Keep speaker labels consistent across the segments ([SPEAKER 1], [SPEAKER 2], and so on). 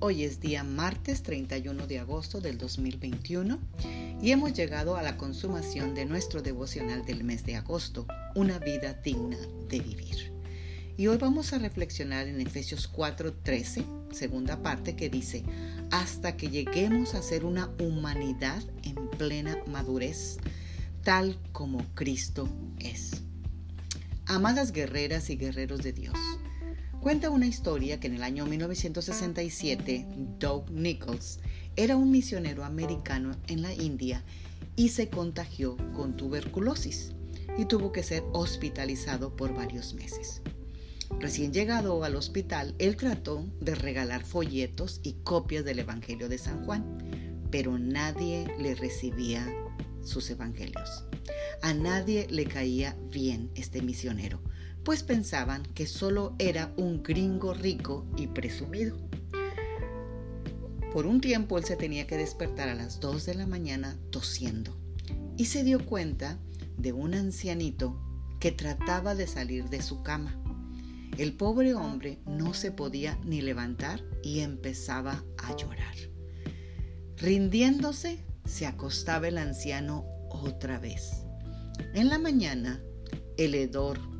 [SPEAKER 1] hoy es día martes 31 de agosto del 2021 y hemos llegado a la consumación de nuestro devocional del mes de agosto, una vida digna de vivir. Y hoy vamos a reflexionar en Efesios 4:13, segunda parte que dice, hasta que lleguemos a ser una humanidad en plena madurez, tal como Cristo es. Amadas guerreras y guerreros de Dios, Cuenta una historia que en el año 1967 Doug Nichols era un misionero americano en la India y se contagió con tuberculosis y tuvo que ser hospitalizado por varios meses. Recién llegado al hospital, él trató de regalar folletos y copias del Evangelio de San Juan, pero nadie le recibía sus evangelios. A nadie le caía bien este misionero pues pensaban que solo era un gringo rico y presumido. Por un tiempo él se tenía que despertar a las 2 de la mañana tosiendo y se dio cuenta de un ancianito que trataba de salir de su cama. El pobre hombre no se podía ni levantar y empezaba a llorar. Rindiéndose, se acostaba el anciano otra vez. En la mañana, el hedor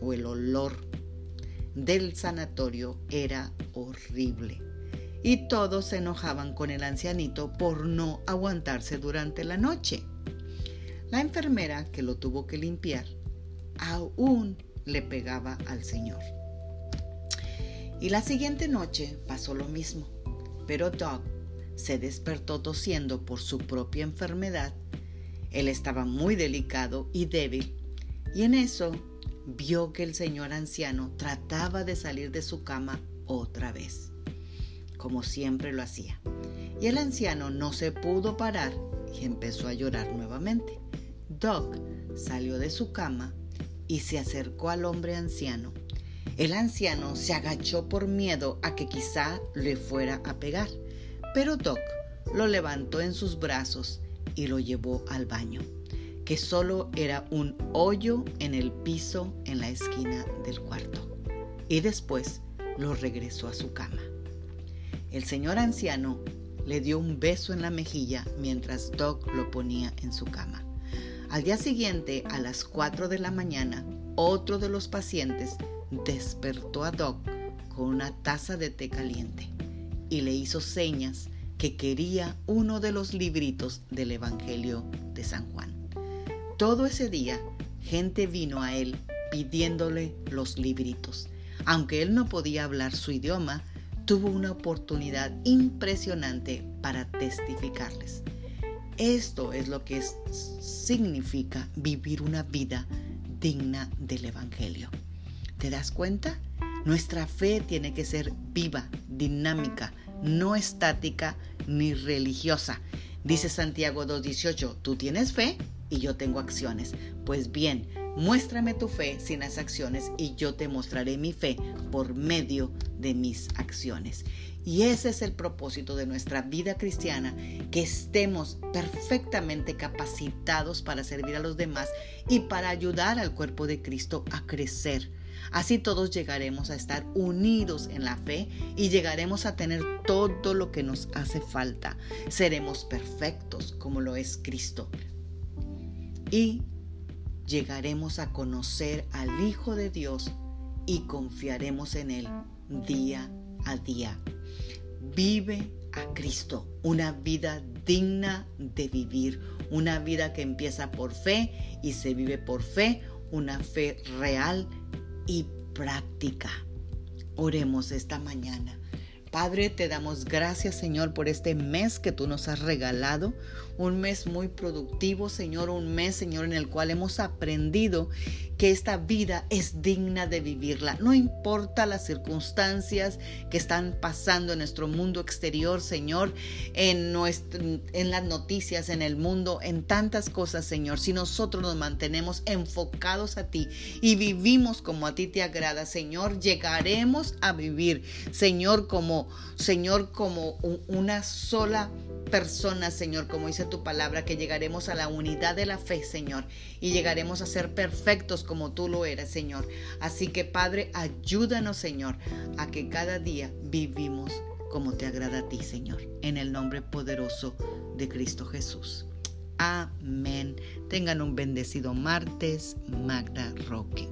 [SPEAKER 1] o el olor del sanatorio era horrible. Y todos se enojaban con el ancianito por no aguantarse durante la noche. La enfermera que lo tuvo que limpiar aún le pegaba al señor. Y la siguiente noche pasó lo mismo, pero Doug se despertó tosiendo por su propia enfermedad. Él estaba muy delicado y débil, y en eso vio que el señor anciano trataba de salir de su cama otra vez, como siempre lo hacía. Y el anciano no se pudo parar y empezó a llorar nuevamente. Doc salió de su cama y se acercó al hombre anciano. El anciano se agachó por miedo a que quizá le fuera a pegar, pero Doc lo levantó en sus brazos y lo llevó al baño que solo era un hoyo en el piso en la esquina del cuarto. Y después lo regresó a su cama. El señor anciano le dio un beso en la mejilla mientras Doc lo ponía en su cama. Al día siguiente, a las 4 de la mañana, otro de los pacientes despertó a Doc con una taza de té caliente y le hizo señas que quería uno de los libritos del Evangelio de San Juan. Todo ese día, gente vino a él pidiéndole los libritos. Aunque él no podía hablar su idioma, tuvo una oportunidad impresionante para testificarles. Esto es lo que significa vivir una vida digna del Evangelio. ¿Te das cuenta? Nuestra fe tiene que ser viva, dinámica, no estática ni religiosa. Dice Santiago 2.18, ¿tú tienes fe? Y yo tengo acciones. Pues bien, muéstrame tu fe sin las acciones y yo te mostraré mi fe por medio de mis acciones. Y ese es el propósito de nuestra vida cristiana, que estemos perfectamente capacitados para servir a los demás y para ayudar al cuerpo de Cristo a crecer. Así todos llegaremos a estar unidos en la fe y llegaremos a tener todo lo que nos hace falta. Seremos perfectos como lo es Cristo y llegaremos a conocer al Hijo de Dios y confiaremos en Él día a día. Vive a Cristo, una vida digna de vivir, una vida que empieza por fe y se vive por fe, una fe real y práctica. Oremos esta mañana. Padre, te damos gracias, Señor, por este mes que tú nos has regalado, un mes muy productivo, Señor, un mes, Señor, en el cual hemos aprendido que esta vida es digna de vivirla. No importa las circunstancias que están pasando en nuestro mundo exterior, Señor, en, en las noticias, en el mundo, en tantas cosas, Señor. Si nosotros nos mantenemos enfocados a ti y vivimos como a ti te agrada, Señor, llegaremos a vivir, Señor, como, Señor, como una sola persona, Señor, como dice tu palabra, que llegaremos a la unidad de la fe, Señor, y llegaremos a ser perfectos como tú lo eres, Señor. Así que, Padre, ayúdanos, Señor, a que cada día vivimos como te agrada a ti, Señor, en el nombre poderoso de Cristo Jesús. Amén. Tengan un bendecido martes, Magda Roque.